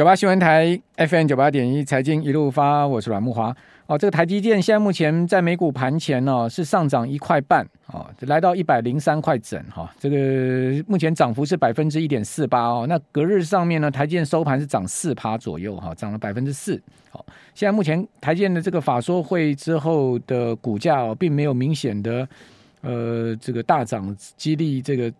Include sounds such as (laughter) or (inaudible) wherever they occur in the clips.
九八新闻台 FM 九八点一财经一路发，我是阮木华。哦，这个台积电现在目前在美股盘前呢、哦、是上涨一块半，哦，来到一百零三块整，哈、哦，这个目前涨幅是百分之一点四八哦。那隔日上面呢，台积电收盘是涨四趴左右，哈、哦，涨了百分之四。好，现在目前台积电的这个法说会之后的股价哦，并没有明显的呃这个大涨激励这个。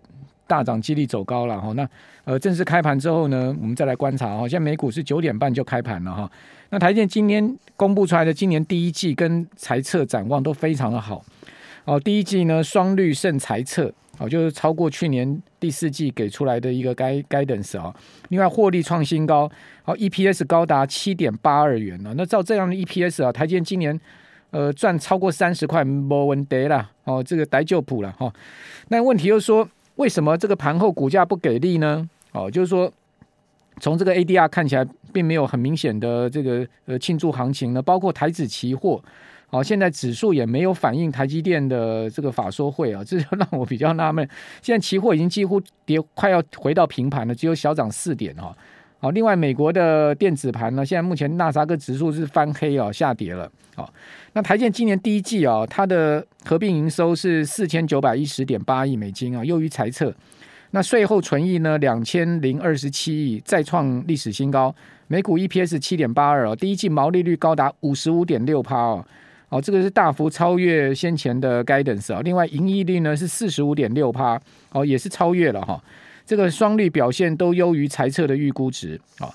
大涨激励走高了哈，那呃正式开盘之后呢，我们再来观察哈。现在美股是九点半就开盘了哈。那台积电今天公布出来的今年第一季跟财测展望都非常的好哦。第一季呢双率胜财测哦，就是超过去年第四季给出来的一个 guidance 啊。另外获利创新高，哦 EPS 高达七点八二元了。那照这样的 EPS 啊，台积电今年呃赚超过三十块，没问题了哦，这个逮就谱了哈。那问题又说。为什么这个盘后股价不给力呢？哦，就是说，从这个 ADR 看起来，并没有很明显的这个呃庆祝行情呢。包括台指期货，哦，现在指数也没有反映台积电的这个法说会啊，(laughs) 这就让我比较纳闷。现在期货已经几乎跌，快要回到平盘了，只有小涨四点哈。好，另外美国的电子盘呢，现在目前纳斯克指数是翻黑啊，下跌了。好，那台建今年第一季啊，它的合并营收是四千九百一十点八亿美金啊，优于财测。那税后存益呢，两千零二十七亿，再创历史新高。每股 EPS 七点八二哦，第一季毛利率高达五十五点六趴哦，哦，这个是大幅超越先前的 guidance 啊。另外，盈利率呢是四十五点六趴哦，也是超越了哈。这个双率表现都优于财测的预估值啊。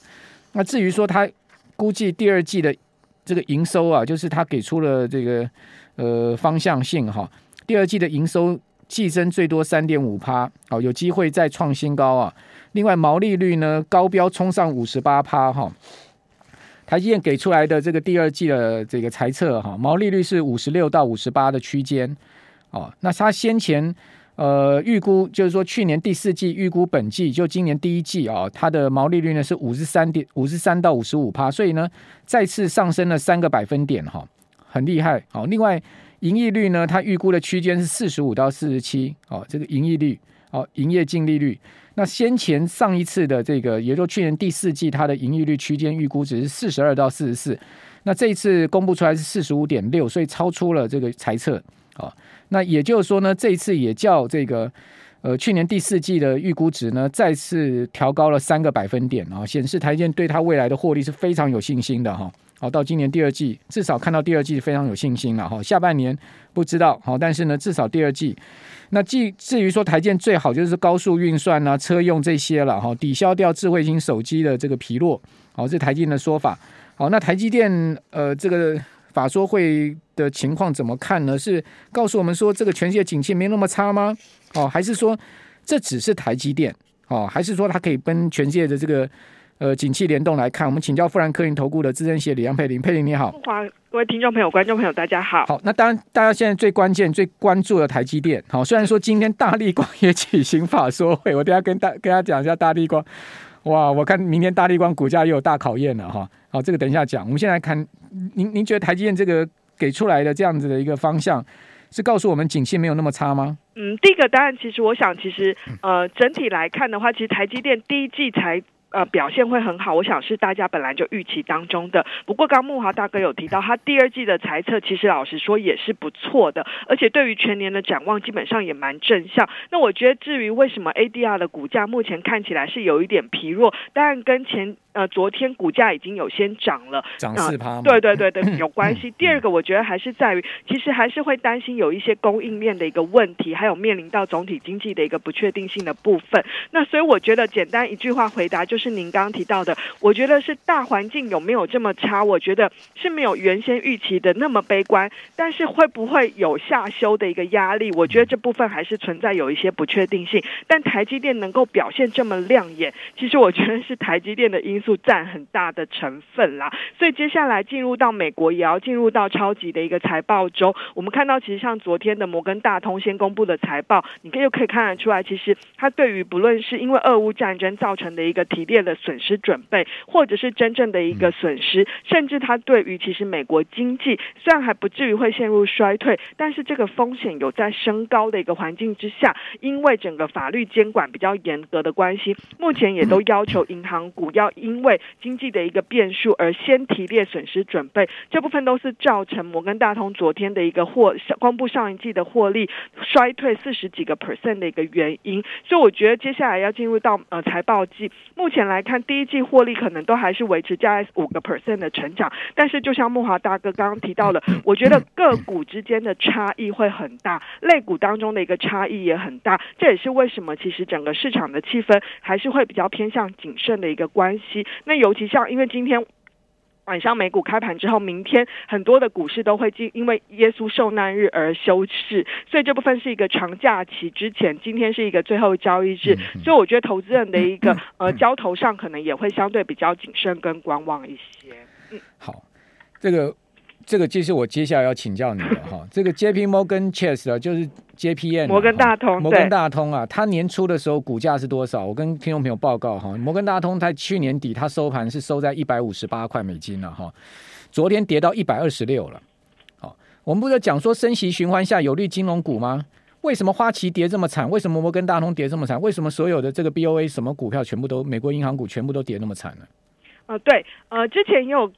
那至于说他估计第二季的这个营收啊，就是他给出了这个呃方向性哈。第二季的营收季增最多三点五趴，好，有机会再创新高啊。另外毛利率呢高标冲上五十八趴哈。台积电给出来的这个第二季的这个财测哈，毛利率是五十六到五十八的区间哦。那他先前。呃，预估就是说，去年第四季预估本季就今年第一季啊，它的毛利率呢是五十三点五十三到五十五趴，所以呢再次上升了三个百分点哈，很厉害。好，另外盈利率呢，它预估的区间是四十五到四十七，哦，这个盈利率，哦，营业净利率。那先前上一次的这个，也就是去年第四季它的盈利率区间预估值是四十二到四十四，那这一次公布出来是四十五点六，所以超出了这个财测，啊。那也就是说呢，这一次也叫这个呃，去年第四季的预估值呢，再次调高了三个百分点啊，显示台积电对它未来的获利是非常有信心的哈。好，到今年第二季，至少看到第二季非常有信心了哈。下半年不知道好，但是呢，至少第二季。那至至于说台建最好就是高速运算啊、车用这些了哈，抵消掉智慧型手机的这个疲弱。好，这台积电的说法。好，那台积电呃这个。法说会的情况怎么看呢？是告诉我们说这个全世界景气没那么差吗？哦，还是说这只是台积电？哦，还是说它可以跟全世界的这个呃景气联动来看？我们请教富兰克林投顾的资深协理杨佩林，佩林你好。各位听众朋友、观众朋友，大家好。好，那当然，大家现在最关键、最关注的台积电。好，虽然说今天大力光也举行法说会，我等下跟大跟大家讲一下大力光。哇，我看明天大力光股价又有大考验了哈。好，这个等一下讲。我们先来看，您您觉得台积电这个给出来的这样子的一个方向，是告诉我们景气没有那么差吗？嗯，第一个当然，其实我想，其实呃，整体来看的话，其实台积电第一季才。呃，表现会很好，我想是大家本来就预期当中的。不过，刚慕驊大哥有提到，他第二季的财测其实老实说也是不错的，而且对于全年的展望基本上也蛮正向。那我觉得，至于为什么 ADR 的股价目前看起来是有一点疲弱，当然跟前。呃，昨天股价已经有先涨了，涨四趴，对对对对，(laughs) 有关系。第二个，我觉得还是在于，其实还是会担心有一些供应链的一个问题，还有面临到总体经济的一个不确定性的部分。那所以我觉得，简单一句话回答，就是是您刚刚提到的，我觉得是大环境有没有这么差？我觉得是没有原先预期的那么悲观，但是会不会有下修的一个压力？我觉得这部分还是存在有一些不确定性。但台积电能够表现这么亮眼，其实我觉得是台积电的因素。占很大的成分啦，所以接下来进入到美国，也要进入到超级的一个财报周。我们看到，其实像昨天的摩根大通先公布的财报，你可以又可以看得出来，其实它对于不论是因为俄乌战争造成的一个提的损失准备，或者是真正的一个损失，甚至它对于其实美国经济虽然还不至于会陷入衰退，但是这个风险有在升高的一个环境之下，因为整个法律监管比较严格的关系，目前也都要求银行股要因因为经济的一个变数而先提列损失准备，这部分都是造成摩根大通昨天的一个获公布上一季的获利衰退四十几个 percent 的一个原因。所以我觉得接下来要进入到呃财报季，目前来看第一季获利可能都还是维持在五个 percent 的成长，但是就像木华大哥刚刚提到了，我觉得个股之间的差异会很大，类股当中的一个差异也很大，这也是为什么其实整个市场的气氛还是会比较偏向谨慎的一个关系。那尤其像因为今天晚上美股开盘之后，明天很多的股市都会进，因为耶稣受难日而休市，所以这部分是一个长假期之前，今天是一个最后交易日，所以我觉得投资人的一个呃交投上可能也会相对比较谨慎跟观望一些。嗯，好，这个。这个就是我接下来要请教你的哈，(laughs) 这个 JP Morgan Chase 啊，就是 JPM 摩根大通，摩根大通啊，它年初的时候股价是多少？我跟听众朋友报告哈，摩根大通在去年底它收盘是收在一百五十八块美金了哈，昨天跌到一百二十六了。好，我们不是讲说升息循环下有利金融股吗？为什么花旗跌这么惨？为什么摩根大通跌这么惨？为什么所有的这个 BOA 什么股票全部都美国银行股全部都跌那么惨呢？呃，对，呃，之前也有。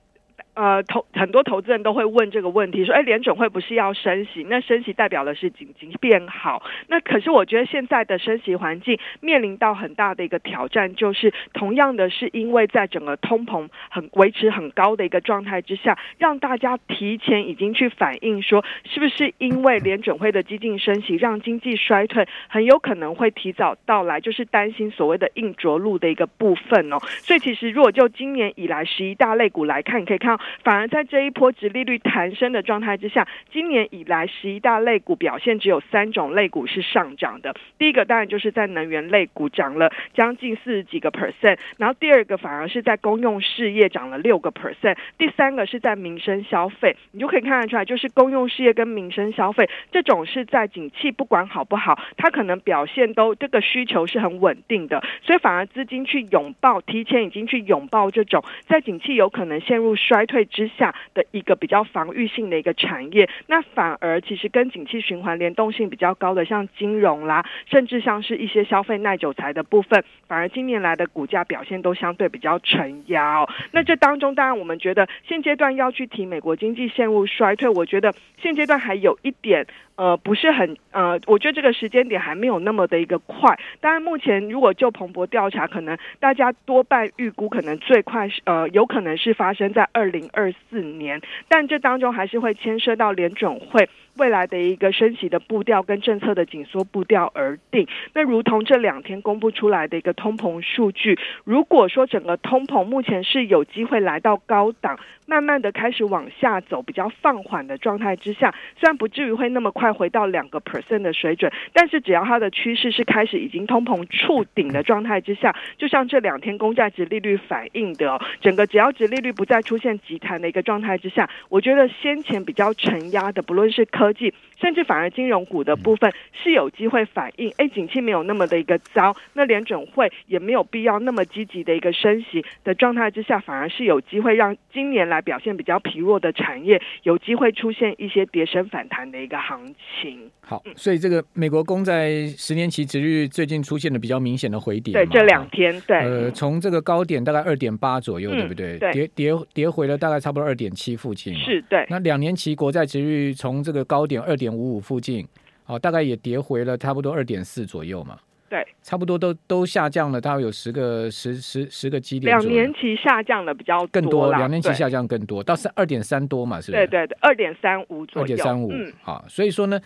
呃，投很多投资人都会问这个问题，说，哎，联准会不是要升息？那升息代表的是经济变好。那可是我觉得现在的升息环境面临到很大的一个挑战，就是同样的是因为在整个通膨很维持很高的一个状态之下，让大家提前已经去反映说，是不是因为联准会的激进升息，让经济衰退很有可能会提早到来，就是担心所谓的硬着陆的一个部分哦。所以其实如果就今年以来十一大类股来看，你可以看到。反而在这一波殖利率弹升的状态之下，今年以来十一大类股表现只有三种类股是上涨的。第一个当然就是在能源类股涨了将近四十几个 percent，然后第二个反而是在公用事业涨了六个 percent，第三个是在民生消费。你就可以看得出来，就是公用事业跟民生消费这种是在景气不管好不好，它可能表现都这个需求是很稳定的，所以反而资金去拥抱，提前已经去拥抱这种在景气有可能陷入衰退之下的一个比较防御性的一个产业，那反而其实跟景气循环联动性比较高的，像金融啦，甚至像是一些消费耐久材的部分，反而近年来的股价表现都相对比较承压。那这当中，当然我们觉得现阶段要去提美国经济陷入衰退，我觉得现阶段还有一点。呃，不是很呃，我觉得这个时间点还没有那么的一个快。当然，目前如果就彭博调查，可能大家多半预估可能最快是呃，有可能是发生在二零二四年，但这当中还是会牵涉到联准会。未来的一个升息的步调跟政策的紧缩步调而定。那如同这两天公布出来的一个通膨数据，如果说整个通膨目前是有机会来到高档，慢慢的开始往下走，比较放缓的状态之下，虽然不至于会那么快再回到两个 percent 的水准，但是只要它的趋势是开始已经通膨触顶的状态之下，就像这两天公债值利率反映的，整个只要值利率不再出现急弹的一个状态之下，我觉得先前比较承压的，不论是。科技甚至反而金融股的部分是有机会反映，哎，景气没有那么的一个糟，那联准会也没有必要那么积极的一个升息的状态之下，反而是有机会让今年来表现比较疲弱的产业有机会出现一些跌升反弹的一个行情。好，所以这个美国公债十年期值率最近出现了比较明显的回跌，对，这两天，对，呃，从这个高点大概二点八左右，嗯、对不对？对，跌跌跌回了大概差不多二点七附近，是对。那两年期国债值率从这个高高点二点五五附近，哦，大概也跌回了差不多二点四左右嘛。对，差不多都都下降了，大概有十个十十十个基点。两年期下降的比较多更多，两年期下降更多，到是二点三多嘛，是不是？对对对，二点三五左右。二点三五，好，所以说呢。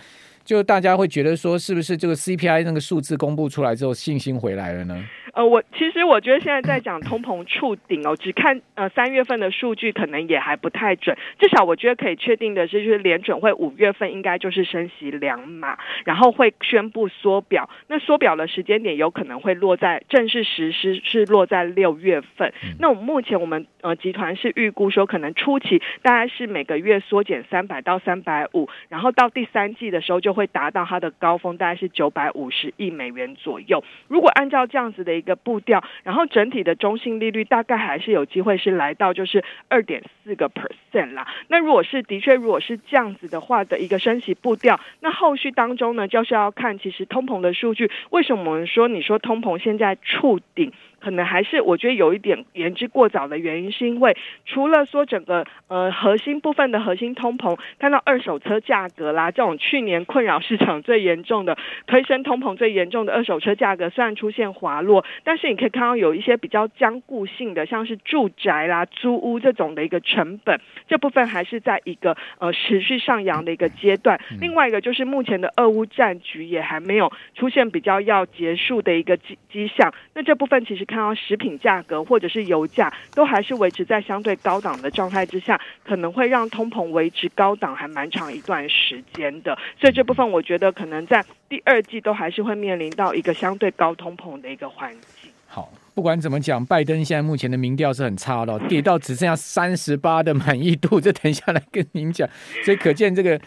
就大家会觉得说，是不是这个 CPI 那个数字公布出来之后，信心回来了呢？呃，我其实我觉得现在在讲通膨触顶哦，只看呃三月份的数据可能也还不太准。至少我觉得可以确定的是，就是联准会五月份应该就是升息两码，然后会宣布缩表。那缩表的时间点有可能会落在正式实施是落在六月份。嗯、那我们目前我们呃集团是预估说，可能初期大概是每个月缩减三百到三百五，然后到第三季的时候就会。会达到它的高峰，大概是九百五十亿美元左右。如果按照这样子的一个步调，然后整体的中性利率大概还是有机会是来到就是二点四个 percent 啦。那如果是的确如果是这样子的话的一个升息步调，那后续当中呢，就是要看其实通膨的数据。为什么我们说你说通膨现在触顶？可能还是我觉得有一点言之过早的原因，是因为除了说整个呃核心部分的核心通膨，看到二手车价格啦，这种去年困扰市场最严重的、推升通膨最严重的二手车价格虽然出现滑落，但是你可以看到有一些比较僵固性的，像是住宅啦、租屋这种的一个成本，这部分还是在一个呃持续上扬的一个阶段。另外一个就是目前的俄乌战局也还没有出现比较要结束的一个迹迹象，那这部分其实看到食品价格或者是油价都还是维持在相对高档的状态之下，可能会让通膨维持高档还蛮长一段时间的，所以这部分我觉得可能在第二季都还是会面临到一个相对高通膨的一个环境。好，不管怎么讲，拜登现在目前的民调是很差的，(laughs) 跌到只剩下三十八的满意度，这等一下来跟您讲，所以可见这个。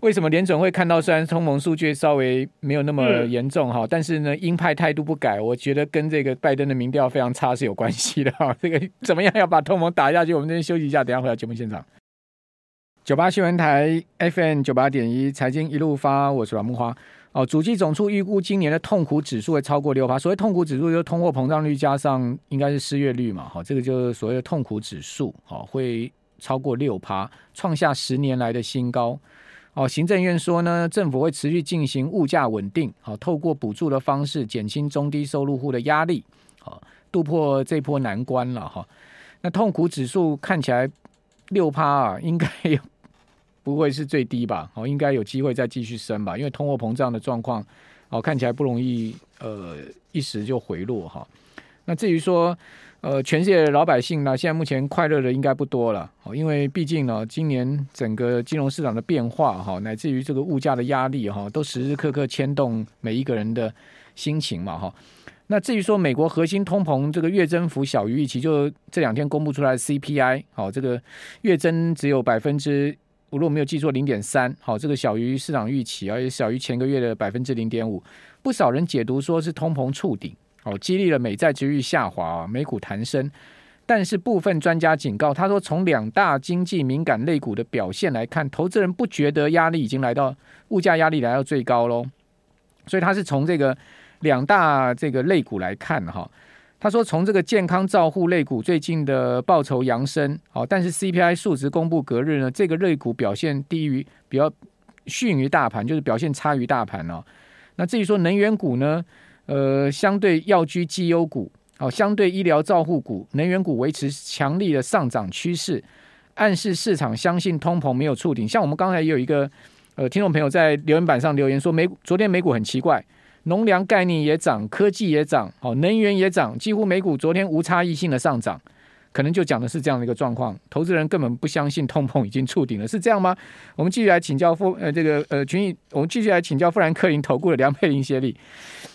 为什么联准会看到虽然通膨数据稍微没有那么严重哈，但是呢鹰派态度不改，我觉得跟这个拜登的民调非常差是有关系的哈。(laughs) 这个怎么样要把通膨打下去？我们这边休息一下，等下回到节目现场。九八新闻台 FM 九八点一财经一路发，我是阮木花哦。主计总处预估今年的痛苦指数会超过六趴，所谓痛苦指数就是通货膨胀率加上应该是失业率嘛，哈，这个就是所谓的痛苦指数，哈，会超过六趴，创下十年来的新高。哦，行政院说呢，政府会持续进行物价稳定，好，透过补助的方式减轻中低收入户的压力，好，度破这波难关了哈。那痛苦指数看起来六趴啊，应该不会是最低吧？哦，应该有机会再继续升吧，因为通货膨胀的状况，哦，看起来不容易，呃，一时就回落哈。那至于说，呃，全世界的老百姓呢，现在目前快乐的应该不多了，哦，因为毕竟呢，今年整个金融市场的变化哈，乃至于这个物价的压力哈，都时时刻刻牵动每一个人的心情嘛哈。那至于说美国核心通膨这个月增幅小于预期，就这两天公布出来 CPI，好，这个月增只有百分之，我如果没有记错零点三，好，这个小于市场预期，而且小于前个月的百分之零点五，不少人解读说是通膨触顶。哦，激励了美债殖率下滑，美股弹升。但是部分专家警告，他说从两大经济敏感类股的表现来看，投资人不觉得压力已经来到物价压力来到最高喽。所以他是从这个两大这个类股来看哈。他说从这个健康照护类股最近的报酬扬升，好，但是 CPI 数值公布隔日呢，这个类股表现低于比较逊于大盘，就是表现差于大盘哦。那至于说能源股呢？呃，相对药居绩优股，哦，相对医疗照护股、能源股维持强力的上涨趋势，暗示市场相信通膨没有触顶。像我们刚才也有一个呃听众朋友在留言板上留言说，美昨天美股很奇怪，农粮概念也涨，科技也涨，哦，能源也涨，几乎美股昨天无差异性的上涨。可能就讲的是这样的一个状况，投资人根本不相信通膨已经触顶了，是这样吗？我们继续来请教富呃这个呃群益，我们继续来请教富兰克林投顾的梁佩玲协理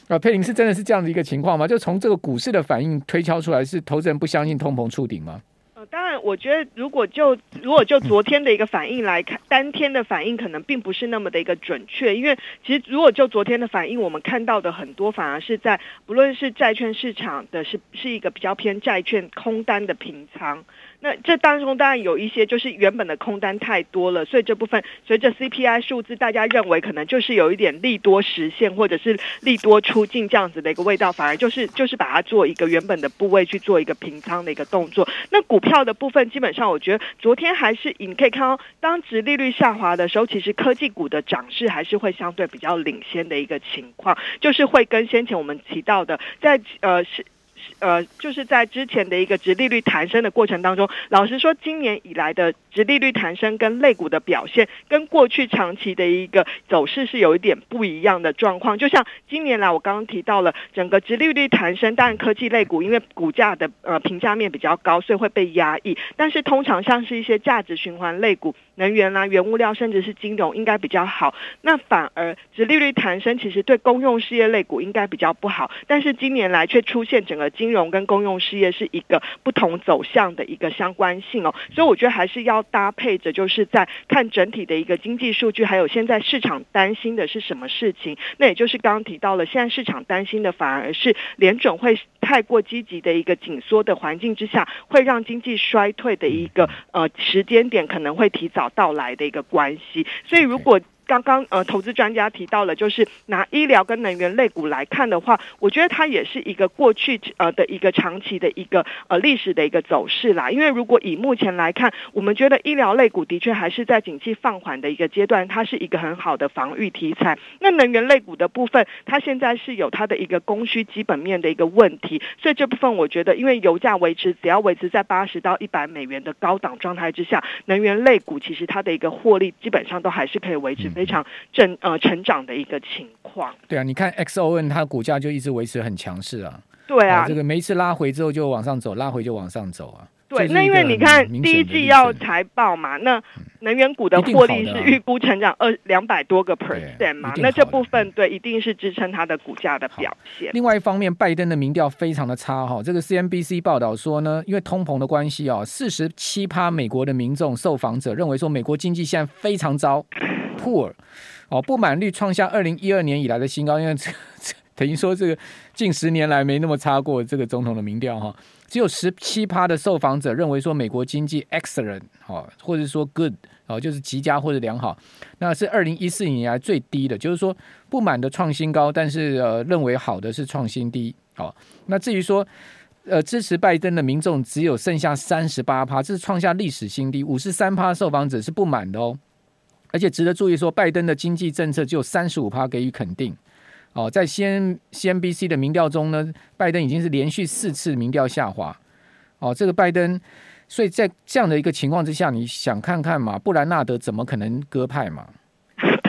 啊，佩玲是真的是这样的一个情况吗？就从这个股市的反应推敲出来，是投资人不相信通膨触顶吗？当然，我觉得如果就如果就昨天的一个反应来看，当天的反应可能并不是那么的一个准确，因为其实如果就昨天的反应，我们看到的很多反而是在不论是债券市场的是是一个比较偏债券空单的平仓。那这当中当然有一些就是原本的空单太多了，所以这部分随着 CPI 数字，大家认为可能就是有一点利多实现，或者是利多出尽这样子的一个味道，反而就是就是把它做一个原本的部位去做一个平仓的一个动作。那股票的部分，基本上我觉得昨天还是你可以看到，当值利率下滑的时候，其实科技股的涨势还是会相对比较领先的一个情况，就是会跟先前我们提到的，在呃是。呃，就是在之前的一个直利率弹升的过程当中，老实说，今年以来的直利率弹升跟类股的表现，跟过去长期的一个走势是有一点不一样的状况。就像今年来，我刚刚提到了整个直利率弹升，当然科技类股因为股价的呃评价面比较高，所以会被压抑。但是通常像是一些价值循环类股。能源啦、原物料，甚至是金融，应该比较好。那反而直利率弹升，其实对公用事业类股应该比较不好。但是今年来却出现整个金金融跟公用事业是一个不同走向的一个相关性哦。所以我觉得还是要搭配着，就是在看整体的一个经济数据，还有现在市场担心的是什么事情。那也就是刚刚提到了，现在市场担心的反而是联准会太过积极的一个紧缩的环境之下，会让经济衰退的一个呃时间点可能会提早到来的一个关系，所以如果刚刚呃，投资专家提到了，就是拿医疗跟能源类股来看的话，我觉得它也是一个过去呃的一个长期的一个呃历史的一个走势啦。因为如果以目前来看，我们觉得医疗类股的确还是在景气放缓的一个阶段，它是一个很好的防御题材。那能源类股的部分，它现在是有它的一个供需基本面的一个问题，所以这部分我觉得，因为油价维持只要维持在八十到一百美元的高档状态之下，能源类股其实它的一个获利基本上都还是可以维持。非常正呃成长的一个情况。对啊，你看 XON 它股价就一直维持很强势啊。对啊，这个每一次拉回之后就往上走，拉回就往上走啊。对，那因为你看第一季要财报嘛，那能源股的获利是预估成长二两百多个 percent 嘛，那这部分对一定是支撑它的股价的表现。另外一方面，拜登的民调非常的差哈，这个 CNBC 报道说呢，因为通膨的关系啊，四十七趴美国的民众受访者认为说美国经济现在非常糟，poor，哦，不满率创下二零一二年以来的新高，因为这 (laughs) 等于说这个近十年来没那么差过这个总统的民调哈。只有十七趴的受访者认为说美国经济 excellent 哦，或者说 good 哦，就是极佳或者良好，那是二零一四年以来最低的，就是说不满的创新高，但是呃认为好的是创新低。哦，那至于说呃支持拜登的民众只有剩下三十八趴，这是创下历史新低。五十三趴受访者是不满的哦，而且值得注意说，拜登的经济政策只有三十五趴给予肯定。哦，在 CN CNBC 的民调中呢，拜登已经是连续四次民调下滑。哦，这个拜登，所以在这样的一个情况之下，你想看看嘛，布兰纳德怎么可能割派嘛？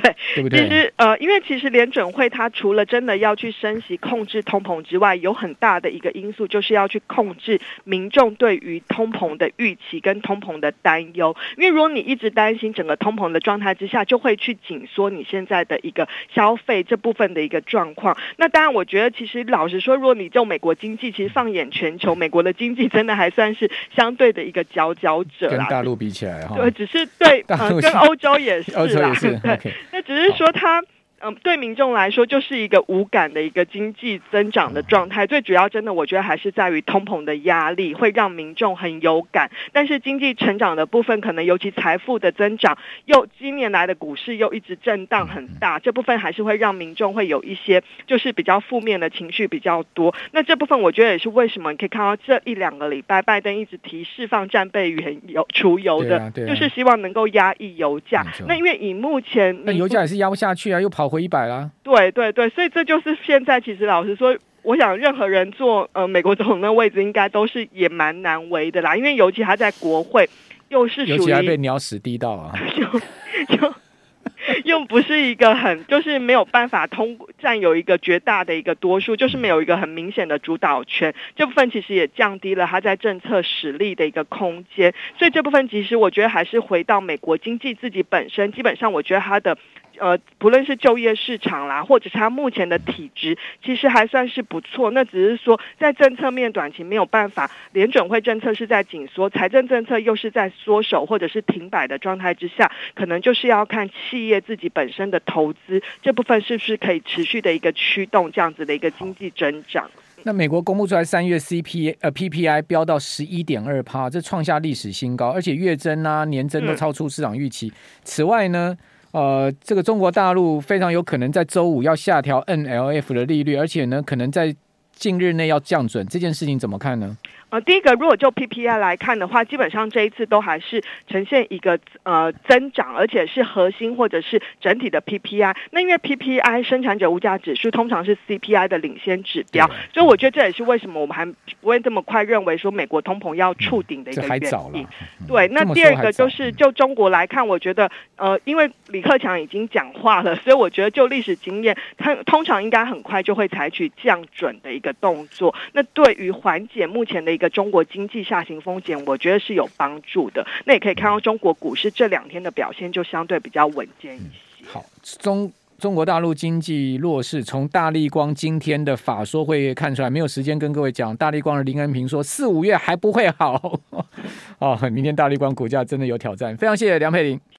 (laughs) 对不对？其实呃，因为其实联准会它除了真的要去升息控制通膨之外，有很大的一个因素就是要去控制民众对于通膨的预期跟通膨的担忧。因为如果你一直担心整个通膨的状态之下，就会去紧缩你现在的一个消费这部分的一个状况。那当然，我觉得其实老实说，如果你就美国经济，其实放眼全球，美国的经济真的还算是相对的一个佼佼者啦。跟大陆比起来哈，对，只是对呃，跟欧洲也是啦，欧洲也是对。Okay. 那只是说他。嗯，对民众来说就是一个无感的一个经济增长的状态。最主要，真的我觉得还是在于通膨的压力会让民众很有感。但是经济成长的部分，可能尤其财富的增长，又今年来的股市又一直震荡很大，这部分还是会让民众会有一些就是比较负面的情绪比较多。那这部分我觉得也是为什么你可以看到这一两个礼拜拜登一直提释放战备原油除油的，就是希望能够压抑油价。那因为以目前那油价也是压不下去啊，又跑。回一百啦，对对对，所以这就是现在。其实老实说，我想任何人做呃美国总统的位置，应该都是也蛮难为的啦。因为尤其他在国会，又是属于尤其还被鸟屎滴到啊，(laughs) 就就 (laughs) 又不是一个很，就是没有办法通占有一个绝大的一个多数，就是没有一个很明显的主导权。这部分其实也降低了他在政策实力的一个空间。所以这部分其实我觉得还是回到美国经济自己本身，基本上我觉得他的。呃，不论是就业市场啦，或者是它目前的体质，其实还算是不错。那只是说，在政策面短期没有办法，联准会政策是在紧缩，财政政策又是在缩手或者是停摆的状态之下，可能就是要看企业自己本身的投资这部分是不是可以持续的一个驱动这样子的一个经济增长。那美国公布出来三月 CPI 呃 PPI 飙到十一点二趴，这创下历史新高，而且月增啊年增都超出市场预期。嗯、此外呢？呃，这个中国大陆非常有可能在周五要下调 NLF 的利率，而且呢，可能在近日内要降准，这件事情怎么看呢？呃，第一个，如果就 PPI 来看的话，基本上这一次都还是呈现一个呃增长，而且是核心或者是整体的 PPI。那因为 PPI 生产者物价指数通常是 CPI 的领先指标，所以我觉得这也是为什么我们还不会这么快认为说美国通膨要触顶的一个原因。对，那第二个就是就中国来看，我觉得呃，因为李克强已经讲话了，所以我觉得就历史经验，他通常应该很快就会采取降准的一个动作。那对于缓解目前的一个中国经济下行风险，我觉得是有帮助的。那也可以看到中国股市这两天的表现就相对比较稳健一些。好，中中国大陆经济弱势，从大立光今天的法说会看出来，没有时间跟各位讲。大立光的林恩平说，四五月还不会好。(laughs) 哦，明天大立光股价真的有挑战。非常谢谢梁佩玲。